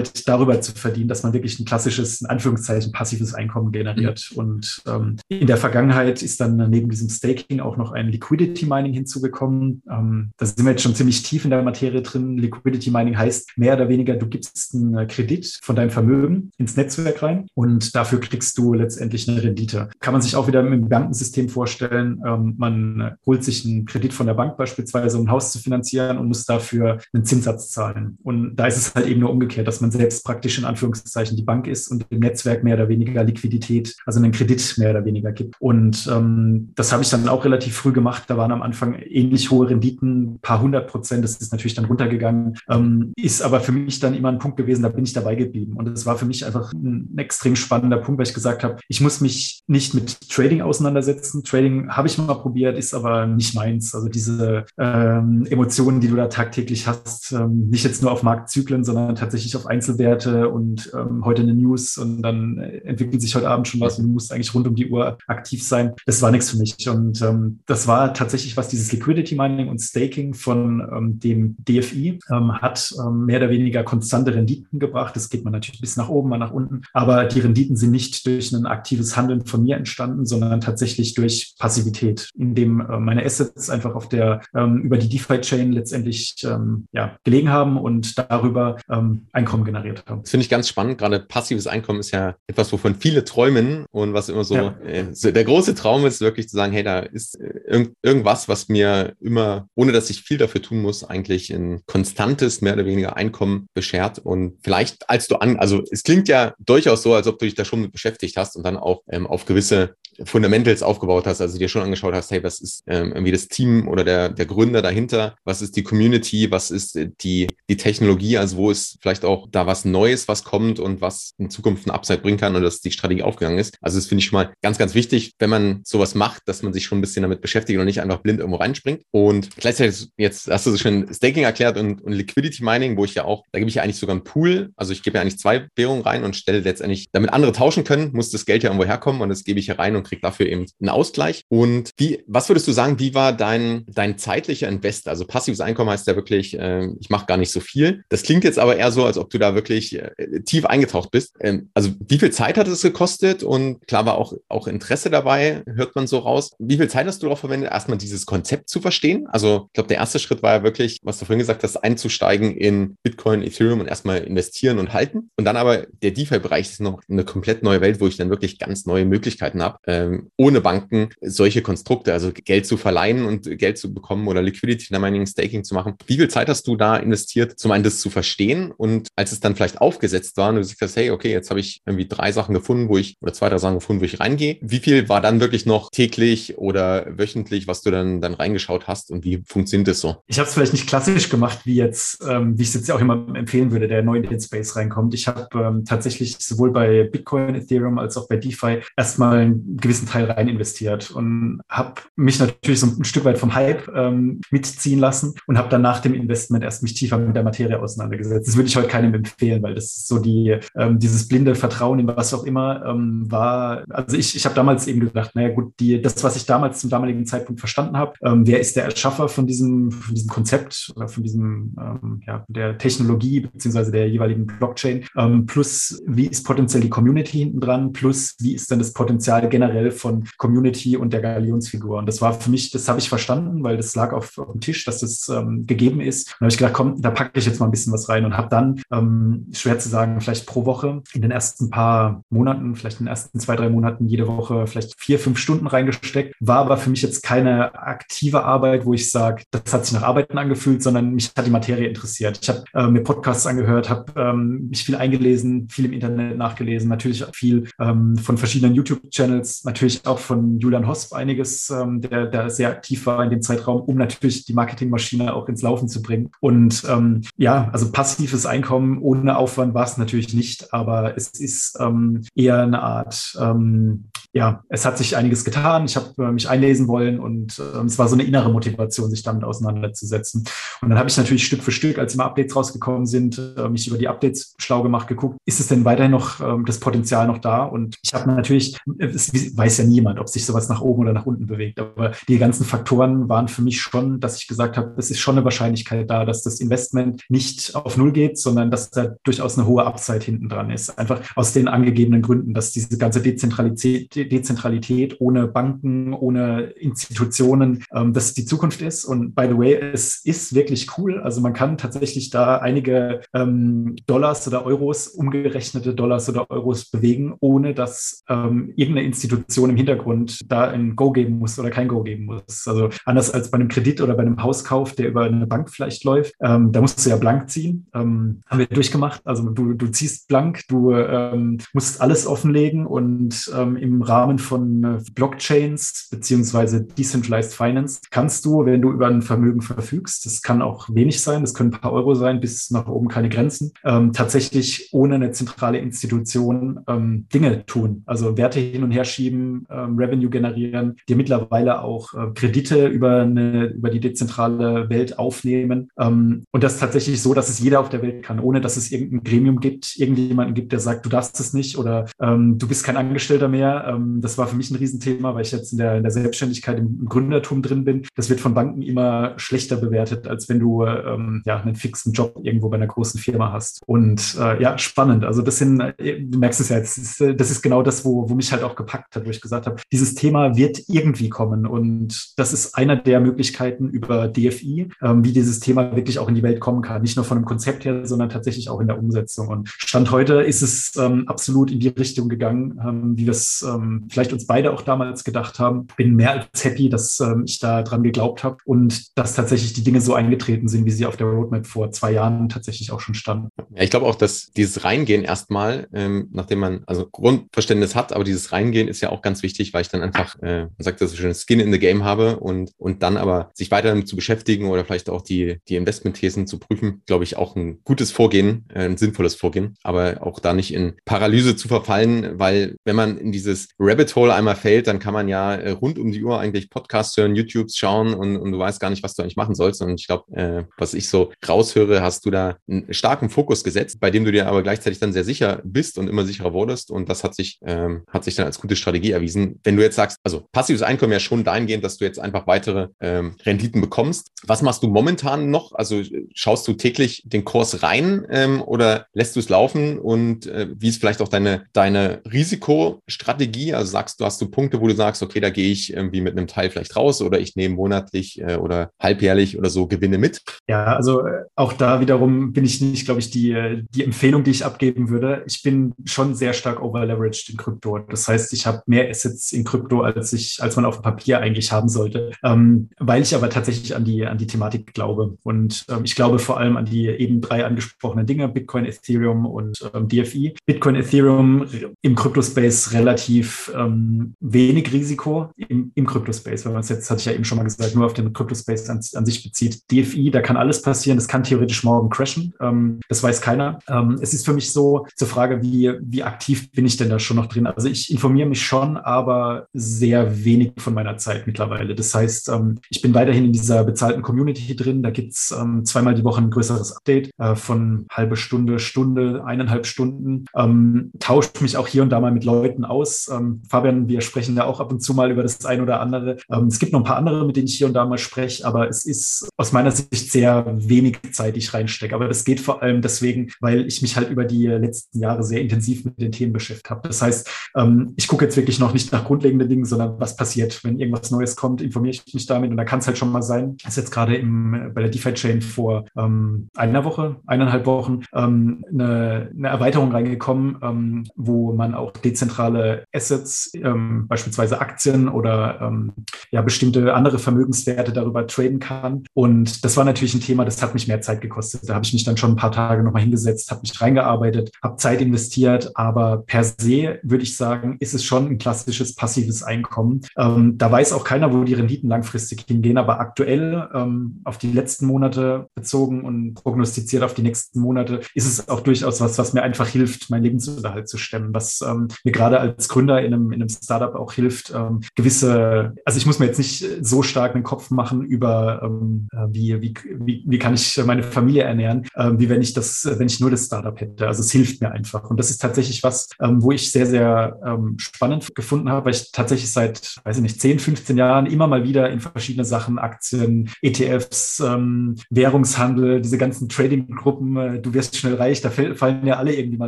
ähm, ähm darüber zu verdienen, dass man wirklich ein klassisches, in Anführungszeichen, passives Einkommen generiert. Mhm. Und ähm, in der Vergangenheit ist dann neben diesem Staking auch noch ein Liquidity Mining hinzugekommen. Ähm, da sind wir jetzt schon ziemlich tief in der Materie drin. Liquidity Mining heißt mehr oder weniger, du gibst einen Kredit von deinem Vermögen ins Netzwerk rein und dafür kriegst du letztendlich eine Rendite. Kann man sich auch wieder im Bankensystem vorstellen. Ähm, man holt sich einen Kredit von der Bank beispielsweise, um ein Haus zu finanzieren und muss dafür einen Zinssatz zahlen. Und da ist es halt eben nur umgekehrt, dass man selbst praktisch in Anführungszeichen die Bank ist und dem Netzwerk mehr oder weniger Liquidität, also einen Kredit mehr oder weniger gibt. Und ähm, das habe ich dann auch relativ früh gemacht. Da waren am Anfang ähnlich hohe Renditen, paar hundert Prozent. Das ist natürlich dann runtergegangen. Ähm, ist aber für mich dann immer ein Punkt gewesen, da bin ich dabei geblieben. Und es war für mich einfach ein extrem spannender Punkt, weil ich gesagt habe, ich muss mich nicht mit Trading auseinandersetzen. Trading habe ich mal probiert, ist aber nicht meins. Also diese ähm, Emotionen, die du da tagtäglich hast, ähm, nicht jetzt nur auf Marktzyklen, sondern tatsächlich auf Einzelwerte und ähm, heute eine News und dann entwickelt sich heute Abend schon was und du musst eigentlich rund um die Uhr aktiv sein. Das war nichts für mich. Und ähm, das war tatsächlich, was dieses Liquidity Mining und Staking von ähm, dem DFI ähm, hat, ähm, mehr oder weniger konstante Renditen gebracht. Das geht man natürlich bis nach oben, mal nach unten. Aber die Renditen sind nicht durch ein aktives Handeln von mir entstanden, sondern tatsächlich durch Passivität, indem äh, meine Assets einfach auf der ähm, über die DeFi-Chain letztendlich ähm, ja, gelegen haben und darüber ähm, Einkommen generiert haben. Das finde ich ganz spannend. Gerade passives Einkommen ist ja etwas, wovon viele träumen und was immer so, ja. äh, so der große Traum ist, wirklich zu sagen, hey, da ist äh, irgend, irgendwas, was mir immer, ohne dass ich viel dafür tun muss, eigentlich in konstantes, mehr oder weniger Einkommen beschert. Und vielleicht, als du an, also es klingt ja durchaus so, als ob du dich da schon mit beschäftigt hast und dann auch ähm, auf gewisse Fundamentals aufgebaut hast, also dir schon angeschaut hast, hey, was ist ähm, irgendwie das Team oder der, der Gründer dahinter, was ist die Community, was ist die, die Technologie, also wo ist vielleicht auch da was Neues, was kommt und was in Zukunft ein Upside bringen kann und dass die Strategie aufgegangen ist. Also das finde ich schon mal ganz, ganz wichtig, wenn man sowas macht, dass man sich schon ein bisschen damit beschäftigt und nicht einfach blind irgendwo reinspringt. Und gleichzeitig, jetzt hast du schon Staking erklärt und, und Liquidity Mining, wo ich ja auch, da gebe ich ja eigentlich sogar einen Pool, also ich gebe ja eigentlich zwei Währungen rein und stelle letztendlich, damit andere tauschen können, muss das Geld ja irgendwo herkommen und das gebe ich hier rein und kriege dafür eben einen Ausgleich. Und wie, was würdest du sagen, wie war dein, dein zeitlicher Invest? Also passives Einkommen heißt ja wirklich, äh, ich mache gar nicht so viel. Das klingt jetzt aber eher so, als ob du da wirklich äh, tief eingetaucht bist. Ähm, also wie viel Zeit hat es gekostet? Und klar war auch, auch Interesse dabei, hört man so raus. Wie viel Zeit hast du darauf verwendet, erstmal dieses Konzept zu verstehen? Also ich glaube, der erste Schritt war ja wirklich, was du vorhin gesagt hast, einzusteigen in Bitcoin, Ethereum und erstmal investieren und halten. Und dann aber der DeFi-Bereich ist noch eine komplett neue Welt, wo ich dann wirklich ganz neue Möglichkeiten habe, ähm, ohne Banken solche Konstrukte, also Geld zu verleihen und Geld zu bekommen oder Liquidity Mining, Staking zu machen. Wie viel Zeit hast du da investiert, zum einen das zu verstehen und als es dann vielleicht aufgesetzt war und du sagst, hey, okay, jetzt habe ich irgendwie drei Sachen gefunden, wo ich, oder zwei, drei Sachen gefunden, wo ich reingehe. Wie viel war dann wirklich noch täglich oder wöchentlich, was du dann, dann reingeschaut hast und wie funktioniert das so? Ich habe es vielleicht nicht klassisch gemacht, wie jetzt, ähm, wie ich es jetzt auch immer empfehlen würde, der neu in den Space reinkommt. Ich habe ähm, tatsächlich sowohl bei Bitcoin, Ethereum als auch bei DeFi erstmal einen gewissen Teil rein investiert und habe mich natürlich so ein Stück weit vom Hype ähm, mitziehen lassen und habe dann nach dem Investment erst mich tiefer mit der Materie auseinandergesetzt. Das würde ich heute keinem empfehlen, weil das ist so die, ähm, dieses blinde Vertrauen in was auch immer ähm, war. Also ich, ich habe damals eben gedacht, naja gut, die, das, was ich damals zum damaligen Zeitpunkt verstanden habe, ähm, wer ist der Erschaffer von diesem, von diesem Konzept oder von diesem, ähm, ja, der Technologie beziehungsweise der jeweiligen Blockchain, ähm, plus wie ist potenziell die Community hinten dran, plus wie ist dann das Potenzial generell von Community und der Galionsfigur. Und das war für mich, das habe ich verstanden, weil das lag auf, auf dem Tisch, dass das ähm, gegeben ist. Und habe ich gedacht, komm, da packe ich jetzt mal ein bisschen was rein und habe dann, ähm, schwer zu sagen, vielleicht pro Woche in den ersten paar Monaten, vielleicht in den ersten zwei, drei Monaten jede Woche vielleicht vier, fünf Stunden reingesteckt. War aber für mich jetzt keine aktive Arbeit, wo ich sage, das hat sich nach Arbeiten angefühlt, sondern mich hat die Materie interessiert. Ich habe äh, mir Podcasts angehört, habe ähm, mich viel eingelesen, viel im Internet nachgelesen, natürlich viel ähm, von verschiedenen YouTube-Channels, natürlich auch von Julian Hosp einiges, ähm, der, der sehr aktiv war in dem Zeitraum, um natürlich die Marketingmaschine auch ins Laufen zu bringen. Und ähm, ja, also passives Einkommen ohne Aufwand war es natürlich nicht, aber es ist ähm, eher eine Art, ähm, ja, es hat sich einiges getan. Ich habe äh, mich einlesen wollen und äh, es war so eine innere Motivation, sich damit auseinanderzusetzen. Und dann habe ich natürlich Stück für Stück, als immer Updates rausgekommen sind, äh, mich über die Updates schlau gemacht, geguckt, ist es denn weiterhin noch ähm, das Potenzial noch da? Und ich habe natürlich, es weiß ja niemand, ob sich sowas nach oben oder nach unten bewegt, aber die ganzen Faktoren waren für mich schon, dass ich gesagt habe, es ist schon eine Wahrscheinlichkeit da, dass das Investment nicht auf Null geht, sondern dass da durchaus eine hohe Upside hinten dran ist. Einfach aus den angegebenen Gründen, dass diese ganze Dezentralität, Dezentralität ohne Banken, ohne Institutionen, ähm, dass die Zukunft ist. Und by the way, es ist wirklich cool. Also man kann tatsächlich da einige ähm, Dollars oder Euros, umgerechnete Dollars oder Euros bewegen, ohne dass ähm, irgendeine Institution im Hintergrund da ein Go geben muss oder kein Go geben muss. Also anders als bei einem Kredit oder bei einem Hauskauf, der über eine Bank vielleicht läuft, ähm, da musst du ja blank ziehen. Ähm, haben wir durchgemacht. Also du, du ziehst blank, du ähm, musst alles offenlegen und ähm, im Rahmen von äh, Blockchains beziehungsweise Decentralized Finance kannst du, wenn du über ein Vermögen verfügst, das kann auch wenig sein, das können ein paar Euro sein, bis nach oben keine Grenzen, ähm, tatsächlich ohne eine zentrale Institution ähm, Dinge tun. Also Werte hin und her schieben, ähm, Revenue generieren, dir mittlerweile auch äh, Kredite über, eine, über die dezentrale Welt aufnehmen. Ähm, und das tatsächlich so, dass es jeder auf der Welt kann, ohne dass es irgendein Gremium gibt, irgendjemanden gibt, der sagt, du darfst es nicht oder ähm, du bist kein Angestellter mehr. Ähm, das war für mich ein Riesenthema, weil ich jetzt in der, in der Selbstständigkeit im, im, Gründertum drin bin. Das wird von Banken immer schlechter bewertet, als wenn du ähm, ja einen fixen Job irgendwo bei einer großen Firma hast. Und äh, ja, spannend. Also das sind, äh, du merkst es ja, ist, äh, das ist genau das, wo, wo mich halt auch gepackt hat, wo ich gesagt habe, dieses Thema wird irgendwie kommen. Und das ist einer der Möglichkeiten über DFI, ähm, wie dieses Thema wirklich auch in die Welt kommen kann. Nicht nur von einem Konzept her, sondern tatsächlich auch in der Umsetzung. Und Stand heute ist es ähm, absolut in die Richtung gegangen, ähm, wie wir es ähm, vielleicht uns beide auch damals gedacht haben. Bin mehr als happy, dass ähm, ich da dran geglaubt habe und dass tatsächlich die Dinge so eingetreten sind, wie sie auf der Roadmap vor zwei Jahren tatsächlich auch schon standen. Ja, ich glaube auch, dass dieses Reingehen erstmal, ähm, nachdem man also Grundverständnis hat, aber dieses Reingehen ist ja auch ganz wichtig, weil ich dann einfach, äh, man sagt das so schön, Skin in the Game habe und, und dann aber sich weiter damit zu beschäftigen oder vielleicht auch die, die Investmentthesen zu prüfen, glaube ich, auch ein gutes Vorgehen, äh, ein sinnvolles Vorgehen, aber auch da nicht in Paralyse zu verfallen, weil wenn man in dieses Rabbit Hole einmal fällt, dann kann man ja äh, rund um die Uhr eigentlich Podcasts hören, YouTubes schauen und, und du weißt gar nicht, was du eigentlich machen sollst. Und ich glaube, äh, was ich so raushöre, hast du da einen starken Fokus gesetzt, bei dem du dir aber gleichzeitig dann sehr sicher bist und immer sicherer wurdest. Und das hat sich, ähm, hat sich dann als gute Strategie erwiesen. Wenn du jetzt sagst, also passives Einkommen ja schon dahingehend, dass du jetzt einfach weitere ähm, Renditen bekommst. Was machst du momentan noch? Also schaust du täglich den Kurs rein ähm, oder lässt du es laufen? Und äh, wie ist vielleicht auch deine, deine Risikostrategie? Also sagst du, hast du Punkte, wo du sagst, okay, da gehe ich irgendwie mit einem Teil vielleicht raus oder ich nehme monatlich äh, oder halbjährlich oder so Gewinne mit? Ja, also äh, auch da wiederum bin ich nicht, glaube ich, die, äh, die Empfehlung, die ich abgeben würde. Ich bin schon sehr stark overleveraged in Krypto. Das heißt, ich habe mehr Assets in Krypto, als ich, als man auf dem Papier eigentlich haben sollte. Ähm, weil ich aber tatsächlich an die, an die Thematik glaube. Und ähm, ich glaube vor allem an die eben drei angesprochenen Dinge, Bitcoin, Ethereum und ähm, DFI. Bitcoin, Ethereum im Kryptospace relativ ähm, wenig Risiko im, im Kryptospace, wenn man es jetzt, hatte ich ja eben schon mal gesagt, nur auf den Kryptospace an, an sich bezieht. DFI, da kann alles passieren, das kann theoretisch morgen crashen, ähm, das weiß keiner. Ähm, es ist für mich so zur Frage, wie, wie aktiv bin ich denn da schon noch drin? Also ich informiere mich schon, aber sehr wenig von meiner Zeit mittlerweile. Das heißt, ähm, ich bin weiterhin in dieser bezahlten Community drin. Da gibt's ähm, zweimal die Woche ein größeres Update äh, von halbe Stunde, Stunde, eineinhalb Stunden. Ähm, tausche mich auch hier und da mal mit Leuten aus. Ähm, Fabian, wir sprechen ja auch ab und zu mal über das ein oder andere. Es gibt noch ein paar andere, mit denen ich hier und da mal spreche, aber es ist aus meiner Sicht sehr wenig Zeit, die ich reinstecke. Aber das geht vor allem deswegen, weil ich mich halt über die letzten Jahre sehr intensiv mit den Themen beschäftigt habe. Das heißt, ähm, ich gucke jetzt wirklich noch nicht nach grundlegenden Dingen, sondern was passiert, wenn irgendwas Neues kommt, informiere ich mich damit und da kann es halt schon mal sein, ist jetzt gerade im, bei der DeFi-Chain vor ähm, einer Woche, eineinhalb Wochen ähm, eine, eine Erweiterung reingekommen, ähm, wo man auch dezentrale Assets, ähm, beispielsweise Aktien oder ähm, ja bestimmte andere Vermögenswerte darüber traden kann. Und das war natürlich ein Thema, das hat mich mehr Zeit gekostet. Da habe ich mich dann schon ein paar Tage nochmal hingesetzt, habe mich reingearbeitet, habe Zeit investiert, aber per se würde ich sagen, ist es schon ein klassisches passives Einkommen. Ähm, da weiß auch keiner, wo die Renditen langfristig hingehen, aber aktuell ähm, auf die letzten Monate bezogen und prognostiziert auf die nächsten Monate ist es auch durchaus was, was mir einfach hilft, meinen Lebensunterhalt zu stemmen, was ähm, mir gerade als Gründer in einem, in einem Startup auch hilft, ähm, gewisse, also ich muss mir jetzt nicht so stark einen Kopf machen über, ähm, äh, wie, wie, wie, wie kann ich meine Familie ernähren, ähm, wie wenn ich das, wenn ich nur das Startup hätte. Also es hilft mir einfach. Und das ist tatsächlich was, ähm, wo ich sehr, sehr ähm, spannend gefunden habe, weil ich tatsächlich seit, weiß ich nicht, 10, 15 Jahren immer mal wieder in verschiedene Sachen, Aktien, ETFs, ähm, Währungshandel, diese ganzen Trading-Gruppen, äh, du wirst schnell reich, da fallen ja alle irgendwie mal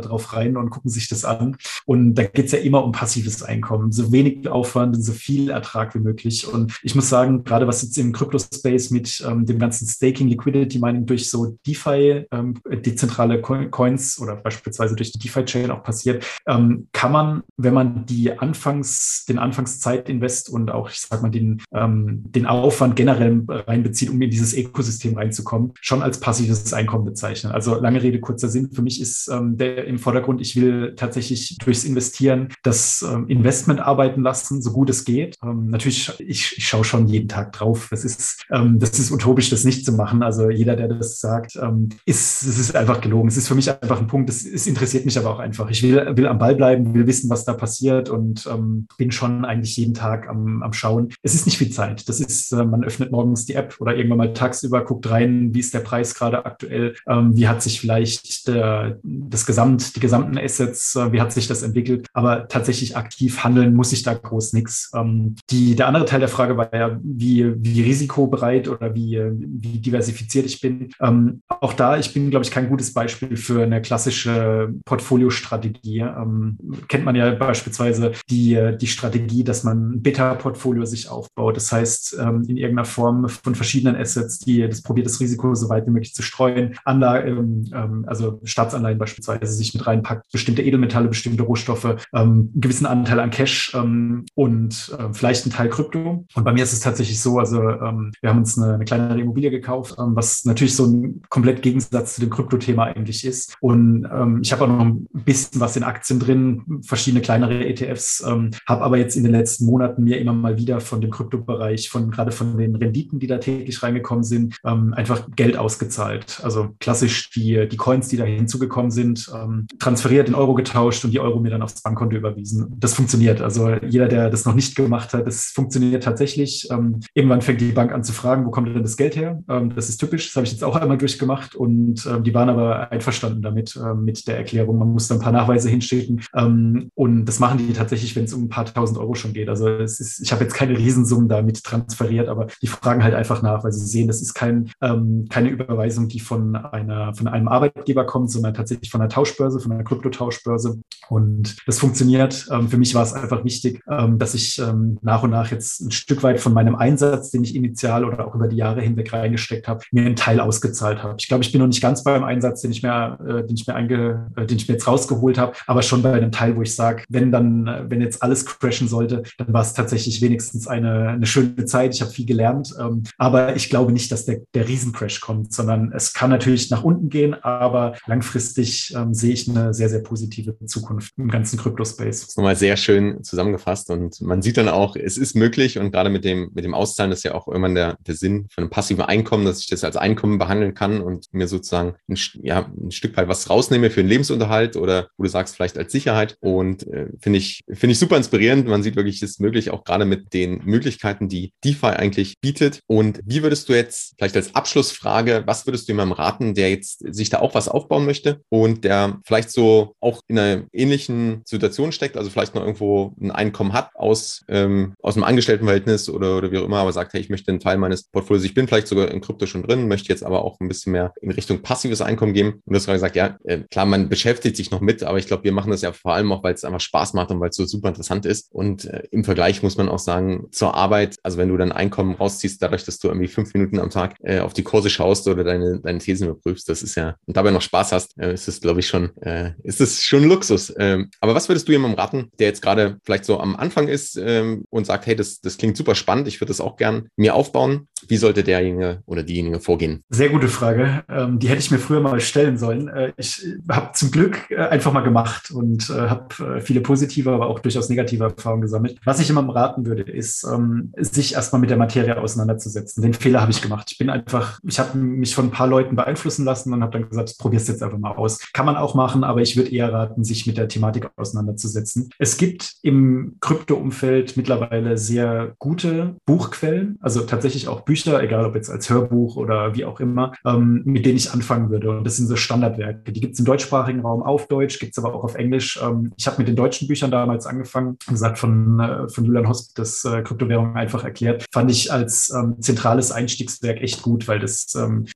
drauf rein und gucken sich das an. Und da geht's ja immer um passives Einkommen, so wenig Aufwand und so viel Ertrag wie möglich. Und ich muss sagen, gerade was jetzt im Crypto-Space mit ähm, dem ganzen Staking, Liquidity Mining durch so DeFi, ähm, dezentrale Coins oder beispielsweise durch die DeFi-Chain auch passiert, ähm, kann man, wenn man die Anfangs, den Anfangszeit-Invest und auch, ich sag mal, den, ähm, den Aufwand generell reinbezieht, um in dieses Ökosystem reinzukommen, schon als passives Einkommen bezeichnen. Also lange Rede, kurzer Sinn. Für mich ist ähm, der im Vordergrund, ich will tatsächlich durchs Investieren das ähm, Investment arbeiten lassen, so gut es geht. Ähm, natürlich, ich, ich schaue schon jeden Tag drauf. Das ist, ähm, das ist utopisch, das nicht zu machen. Also jeder, der das sagt, ähm, ist, es ist einfach gelogen. Es ist für mich einfach ein Punkt, es, es interessiert mich aber auch einfach. Ich will, will am Ball bleiben, will wissen, was da passiert und ähm, bin schon eigentlich jeden Tag am, am Schauen. Es ist nicht viel Zeit. Das ist, äh, man öffnet morgens die App oder irgendwann mal tagsüber, guckt rein, wie ist der Preis gerade aktuell, ähm, wie hat sich vielleicht der, das Gesamt, die gesamten Assets, äh, wie hat sich das entwickelt. Aber tatsächlich aktiv handeln muss ich da groß nichts. Ähm, die, der andere Teil der Frage war ja, wie, wie risikobereit oder wie, wie diversifiziert ich bin. Ähm, auch da, ich bin, glaube ich, kein gutes Beispiel für eine klassische Portfoliostrategie. Ähm, kennt man ja beispielsweise die, die Strategie, dass man ein Beta-Portfolio sich aufbaut. Das heißt, ähm, in irgendeiner Form von verschiedenen Assets, die das probiert, das Risiko so weit wie möglich zu streuen. Anlage, ähm, ähm, also Staatsanleihen beispielsweise, sich mit reinpackt, bestimmte Edelmetalle, bestimmte Rohstoffe, ähm, einen gewissen Anteil an Cash ähm, und äh, vielleicht ein Teil Krypto. Und bei mir ist es tatsächlich so, also ähm, wir haben uns eine, eine kleinere Immobilie gekauft, ähm, was natürlich so ein komplett Gegensatz zu dem Krypto-Thema eigentlich ist. Und ähm, ich habe auch noch ein bisschen was in Aktien drin, verschiedene kleinere ETFs, ähm, habe aber jetzt in den letzten Monaten mir immer mal wieder von dem Kryptobereich, von gerade von den Renditen, die da täglich reingekommen sind, ähm, einfach Geld ausgezahlt. Also klassisch die, die Coins, die da hinzugekommen sind, ähm, transferiert in Euro getauscht und die Euro mir dann aufs Bankkonto überwiesen. Das funktioniert. Also jeder, der das noch nicht gemacht hat, das funktioniert tatsächlich. Ähm, irgendwann fängt die Bank an zu fragen, wo kommt denn das Geld her? Ähm, das ist typisch. Das habe ich jetzt auch einmal durchgemacht und ähm, die waren aber einverstanden damit, ähm, mit der Erklärung. Man muss da ein paar Nachweise hinschicken. Ähm, und das machen die tatsächlich, wenn es um ein paar tausend Euro schon geht. Also ist, ich habe jetzt keine Riesensummen damit transferiert, aber die fragen halt einfach nach, weil sie sehen, das ist kein, ähm, keine Überweisung, die von einer, von einem Arbeitgeber kommt, sondern tatsächlich von einer Tauschbörse, von einer Kryptotauschbörse. Und das funktioniert. Ähm, für mich war es einfach wichtig, ähm, dass ich ähm, nach und nach jetzt ein Stück weit von meinem Einsatz, den ich initial oder auch über die Jahre hinweg reingesteckt habe, mir einen Teil ausgezahlt habe. Ich glaube, ich bin noch nicht ganz beim Einsatz, den ich mir, äh, den ich mir, einge, äh, den ich mir jetzt rausgeholt habe, aber schon bei einem Teil, wo ich sage, wenn dann, äh, wenn jetzt alles crashen sollte, dann war es tatsächlich wenigstens eine, eine schöne Zeit. Ich habe viel gelernt, ähm, aber ich glaube nicht, dass der, der Riesencrash kommt, sondern es kann natürlich nach unten gehen, aber langfristig ähm, sehe ich eine sehr, sehr positive Zukunft im ganzen Kryptospace. Das ist nochmal sehr schön zusammengefasst und man sieht dann auch, es ist möglich und gerade mit dem, mit dem Auszahlen ist ja auch irgendwann der, der Sinn von einem passiven Einkommen, dass ich das als Einkommen behandeln kann und mir sozusagen ein, ja, ein Stück weit was rausnehme für den Lebensunterhalt oder wo du sagst, vielleicht als Sicherheit und äh, finde ich, finde ich super inspirierend. Man sieht wirklich, es ist möglich, auch gerade mit den Möglichkeiten, die DeFi eigentlich bietet. Und wie würdest du jetzt, vielleicht als Abschlussfrage, was würdest du jemandem raten, der jetzt sich da auch was aufbauen möchte und der vielleicht so auch in einer ähnlichen Situation steckt, also vielleicht noch irgendwo ein Einkommen hat aus, ähm, aus einem Angestelltenverhältnis oder, oder wie auch immer, aber sagt, hey, ich möchte einen Teil meines Portfolios, ich bin vielleicht sogar in Krypto schon drin, möchte jetzt aber auch ein bisschen mehr in Richtung passives Einkommen geben. Und du hast gerade gesagt, ja, äh, klar, man beschäftigt sich noch mit, aber ich glaube, wir machen das ja vor allem auch, weil es einfach Spaß macht und weil es so super interessant ist. Und äh, im Vergleich muss man auch sagen, zur Arbeit, also wenn du dein Einkommen rausziehst, dadurch, dass du irgendwie fünf Minuten am Tag äh, auf die Kurse schaust oder deine, deine Thesen überprüfst, das ist ja, und dabei noch Spaß hast, äh, ist es, glaube ich, schon, äh, ist es schon Luxus. Ähm, aber was würdest du jemandem raten, der jetzt gerade vielleicht so am Anfang ist ähm, und sagt, hey, das, das klingt super spannend, ich würde das auch gern mir aufbauen. Wie sollte derjenige oder diejenige vorgehen? Sehr gute Frage. Ähm, die hätte ich mir früher mal stellen sollen. Äh, ich habe zum Glück äh, einfach mal gemacht und äh, habe äh, viele positive, aber auch durchaus negative Erfahrungen gesammelt. Was ich jemandem raten würde, ist, ähm, sich erstmal mit der Materie auseinanderzusetzen. Den Fehler habe ich gemacht. Ich bin einfach, ich habe mich von ein paar Leuten beeinflussen lassen und habe dann gesagt, probier es jetzt einfach mal aus. Kann man auch machen, aber ich würde eher raten, sich mit der Thematik auseinanderzusetzen. Es gibt im Krypto-Umfeld mittlerweile sehr gute Buchquellen, also tatsächlich auch Bücher, egal ob jetzt als Hörbuch oder wie auch immer, ähm, mit denen ich anfangen würde. Und das sind so Standardwerke. Die gibt es im deutschsprachigen Raum auf Deutsch, gibt es aber auch auf Englisch. Ähm, ich habe mit den deutschen Büchern damals angefangen, gesagt von, äh, von Julian Hosp, das äh, Kryptowährung einfach erklärt. Fand ich als ähm, zentrales Einstiegswerk echt gut, weil das ähm,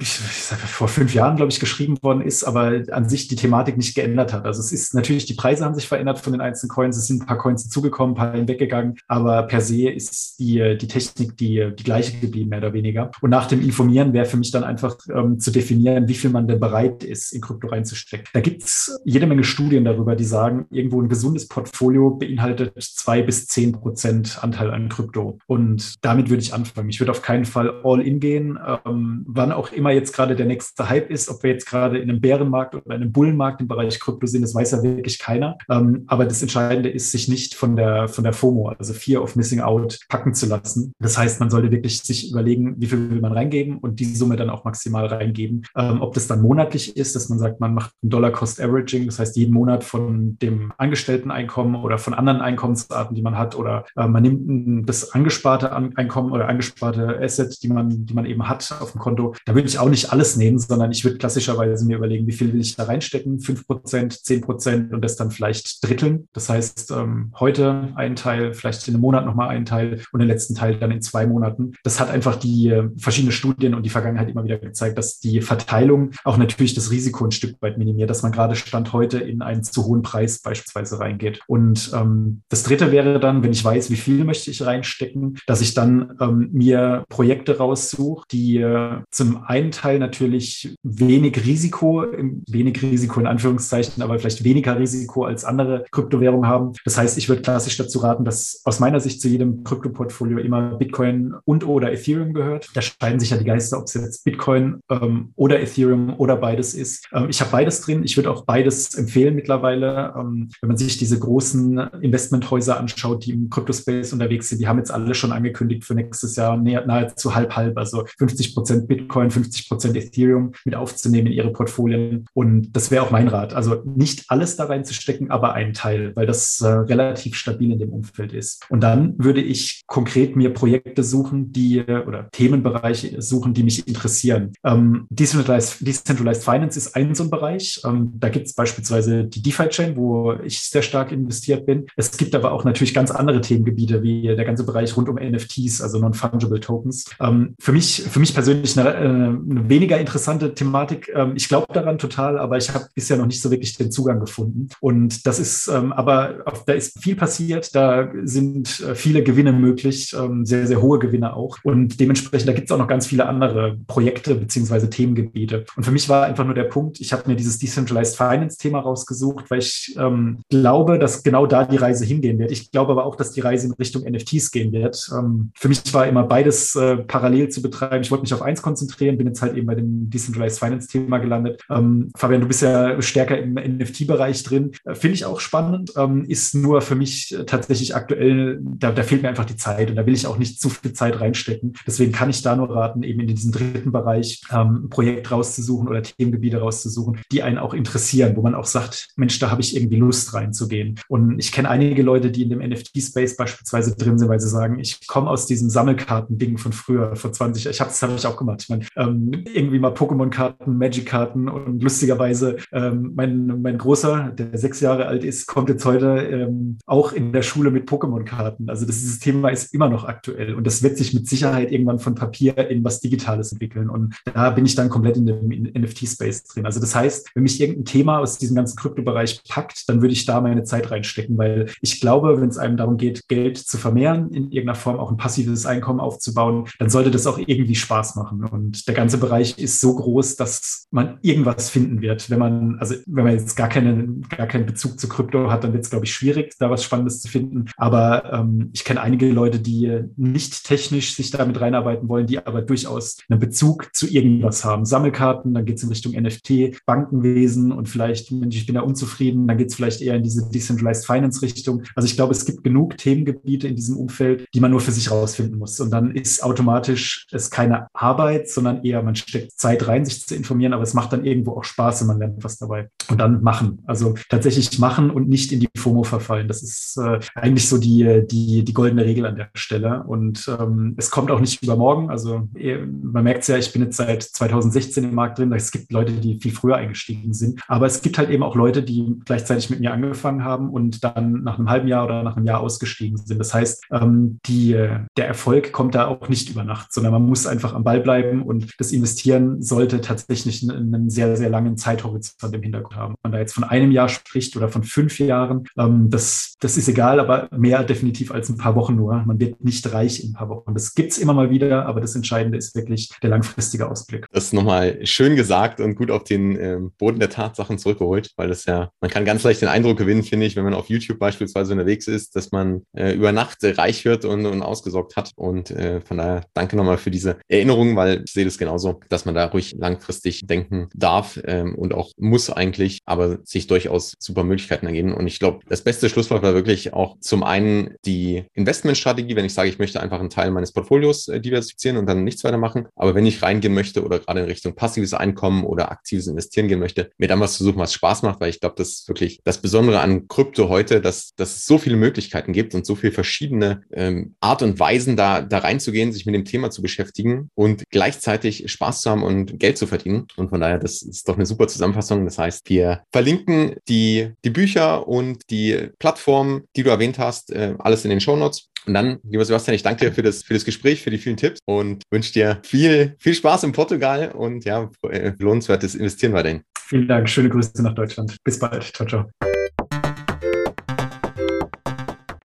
ich, ich vor fünf Jahren, glaube ich, geschrieben worden ist, aber an sich die Thematik nicht geändert hat. Also es ist natürlich, die Preise haben sich verändert von den einzelnen Coins. Es sind ein paar Coins hinzugekommen, ein paar hinweggegangen, aber per se ist die, die Technik die, die gleiche geblieben, mehr oder weniger. Und nach dem Informieren wäre für mich dann einfach ähm, zu definieren, wie viel man denn bereit ist, in Krypto reinzustecken. Da gibt es jede Menge Studien darüber, die sagen, irgendwo ein gesundes Portfolio beinhaltet zwei bis zehn Prozent Anteil an Krypto. Und damit würde ich anfangen. Ich würde auf keinen Fall all in gehen, ähm, wann auch immer jetzt gerade der nächste Hype ist, ob wir jetzt gerade in einem Bärenmarkt oder einem Bullenmarkt im Bereich Krypto sind, das weiß ja wirklich keiner. Ähm, aber das Entscheidende ist, sich nicht von der, von der FOMO, also Fear of Missing Out, packen zu lassen. Das heißt, man sollte wirklich sich überlegen, wie viel man reingeben und die Summe dann auch maximal reingeben. Ähm, ob das dann monatlich ist, dass man sagt, man macht ein Dollar-Cost-Averaging, das heißt jeden Monat von dem Angestellteneinkommen oder von anderen Einkommensarten, die man hat, oder äh, man nimmt das angesparte Einkommen oder angesparte Asset, die man, die man eben hat auf dem Konto. Da würde ich auch nicht alles nehmen, sondern ich würde klassischerweise mir überlegen, wie viel will ich da reinstecken? Fünf Prozent, zehn Prozent und das dann vielleicht dritteln. Das heißt, ähm, heute einen Teil, vielleicht in einem Monat nochmal einen Teil und den letzten Teil dann in zwei Monaten. Das hat einfach die äh, verschiedene Studien und die Vergangenheit immer wieder gezeigt, dass die Verteilung auch natürlich das Risiko ein Stück weit minimiert, dass man gerade Stand heute in einen zu hohen Preis beispielsweise reingeht. Und ähm, das dritte wäre dann, wenn ich weiß, wie viel möchte ich reinstecken, dass ich dann ähm, mir Projekte raussuche, die äh, zum einen Teil natürlich wenig Risiko, wenig Risiko in Anführungszeichen, aber vielleicht weniger Risiko als andere Kryptowährung haben. Das heißt, ich würde klassisch dazu raten, dass aus meiner Sicht zu jedem Kryptoportfolio immer Bitcoin und oder Ethereum gehört. Da scheiden sich ja die Geister, ob es jetzt Bitcoin ähm, oder Ethereum oder beides ist. Ähm, ich habe beides drin. Ich würde auch beides empfehlen mittlerweile. Ähm, wenn man sich diese großen Investmenthäuser anschaut, die im Kryptospace unterwegs sind, die haben jetzt alle schon angekündigt für nächstes Jahr nahezu halb-halb, also 50 Prozent Bitcoin, 50 Prozent Ethereum mit aufzunehmen in ihre Portfolien. Und das wäre auch mein Rat. Also nicht alles da reinzustecken, aber ein Teil, weil das äh, relativ stabil in dem Umfeld ist. Und dann würde ich konkret mir Projekte suchen, die oder Themenbereiche suchen, die mich interessieren. Ähm, Decentralized, Decentralized Finance ist ein so ein Bereich. Ähm, da gibt es beispielsweise die DeFi-Chain, wo ich sehr stark investiert bin. Es gibt aber auch natürlich ganz andere Themengebiete, wie der ganze Bereich rund um NFTs, also Non-Fungible Tokens. Ähm, für, mich, für mich persönlich eine, äh, eine weniger interessante Thematik. Ähm, ich glaube daran total, aber ich habe bisher noch nicht so wirklich den Zugang gefunden. Und das ist, ähm, aber da ist viel passiert, da sind äh, viele Gewinne möglich, ähm, sehr, sehr hohe Gewinne auch. Und dementsprechend, da gibt es auch noch ganz viele andere Projekte beziehungsweise Themengebiete. Und für mich war einfach nur der Punkt, ich habe mir dieses Decentralized Finance-Thema rausgesucht, weil ich ähm, glaube, dass genau da die Reise hingehen wird. Ich glaube aber auch, dass die Reise in Richtung NFTs gehen wird. Ähm, für mich war immer beides äh, parallel zu betreiben. Ich wollte mich auf eins konzentrieren, bin jetzt halt eben bei dem Decentralized Finance-Thema gelandet. Ähm, Fabian, du bist ja stärker im NFT-Bereich drin. Äh, Finde ich auch spannend, ähm, ist nur für mich tatsächlich aktuell, da, da fehlt mir einfach die Zeit und da will ich auch nicht zu viel Zeit reinstecken. Deswegen kann ich da nur raten, eben in diesem dritten Bereich ähm, ein Projekt rauszusuchen oder Themengebiete rauszusuchen, die einen auch interessieren, wo man auch sagt, Mensch, da habe ich irgendwie Lust reinzugehen. Und ich kenne einige Leute, die in dem NFT-Space beispielsweise drin sind, weil sie sagen, ich komme aus diesem Sammelkarten-Ding von früher, vor 20 Jahren. Ich habe das habe ich auch gemacht. Ich meine, ähm, irgendwie mal Pokémon-Karten, Magic-Karten und lustigerweise ähm, mein, mein Großer, der sechs Jahre alt ist, kommt jetzt heute ähm, auch in der Schule mit Pokémon-Karten. Also das, dieses Thema ist immer noch aktuell und das wird sich mit Sicherheit irgendwann von Papier in was Digitales entwickeln. Und da bin ich dann komplett in dem NFT-Space drin. Also das heißt, wenn mich irgendein Thema aus diesem ganzen Kryptobereich packt, dann würde ich da meine Zeit reinstecken, weil ich glaube, wenn es einem darum geht, Geld zu vermehren, in irgendeiner Form auch ein passives Einkommen aufzubauen, dann sollte das auch irgendwie Spaß machen. Und der ganze Bereich ist so groß, dass man irgendwas finden wird. Wenn man, also wenn man jetzt gar, keinen, gar keinen Bezug zu Krypto hat, dann wird es, glaube ich, schwierig, da was Spannendes zu finden. Aber ähm, ich kenne einige Leute, die nicht technisch sich damit reinarbeiten wollen, die aber durchaus einen Bezug zu irgendwas haben. Sammelkarten, dann geht es in Richtung NFT, Bankenwesen und vielleicht, Mensch, ich bin da unzufrieden, dann geht es vielleicht eher in diese Decentralized Finance Richtung. Also ich glaube, es gibt genug Themengebiete in diesem Umfeld, die man nur für sich rausfinden muss. Und dann ist automatisch es keine Arbeit, sondern eher, man steckt Zeit rein, sich zu informieren, aber es macht dann irgendwo auch Spaß und man lernt was dabei. Und dann machen. Also tatsächlich machen und nicht in die FOMO verfallen. Das ist äh, eigentlich so die, die, die goldene Regel an der Stelle. Und ähm, es kommt auch nicht übermorgen. Also eh, man merkt es ja, ich bin jetzt seit 2016 im Markt drin. Es gibt Leute, die viel früher eingestiegen sind. Aber es gibt halt eben auch Leute, die gleichzeitig mit mir angefangen haben und dann nach einem halben Jahr oder nach einem Jahr ausgestiegen sind. Das heißt, ähm, die, der Erfolg kommt da auch nicht über Nacht, sondern man muss einfach am Ball bleiben und das Investieren sollte tatsächlich einen sehr, sehr langen Zeithorizont im Hintergrund haben. Wenn man da jetzt von einem Jahr spricht oder von fünf Jahren, ähm, das, das ist egal, aber mehr definitiv als ein paar Wochen nur. Man wird nicht reich in ein paar Wochen. Das gibt es immer mal wieder, aber das Entscheidende ist wirklich der langfristige Ausblick. Das ist nochmal schön gesagt und gut auf den äh, Boden der Tatsachen zurückgeholt, weil das ja, man kann ganz leicht den Eindruck gewinnen, finde ich, wenn man auf YouTube beispielsweise unterwegs ist, dass man äh, über Nacht äh, reich wird und, und ausgesorgt hat. Und äh, von daher danke nochmal für diese Erinnerung, weil ich sehe das genauso, dass man da ruhig langfristig denken darf ähm, und auch muss eigentlich, aber sich durchaus super Möglichkeiten ergeben. Und ich glaube, das beste Schlusswort war wirklich auch zum einen die Investmentstrategie, wenn ich sage, ich möchte einfach einen Teil meines Portfolios äh, diversifizieren und dann nichts weitermachen. Aber wenn ich reingehen möchte oder gerade in Richtung passives Einkommen oder aktives Investieren gehen möchte, mir dann was zu suchen, was Spaß macht, weil ich glaube, das ist wirklich das Besondere an Krypto heute, dass, dass es so viele Möglichkeiten gibt und so viele verschiedene ähm, Art und Weisen, da, da reinzugehen, sich mit dem Thema zu beschäftigen und gleichzeitig Spaß zu haben und Geld zu verdienen. Und von daher, das ist doch eine super Zusammenfassung. Das heißt, wir verlinken die, die Bücher und die Plattformen, die du erwähnt hast, äh, alles in den Show Notes. Und dann, lieber Sebastian, ich danke dir für das, für das Gespräch, für die vielen Tipps und wünsche dir viel, viel Spaß in Portugal und ja, lohnenswertes Investieren weiterhin. Vielen Dank. Schöne Grüße nach Deutschland. Bis bald. Ciao, ciao.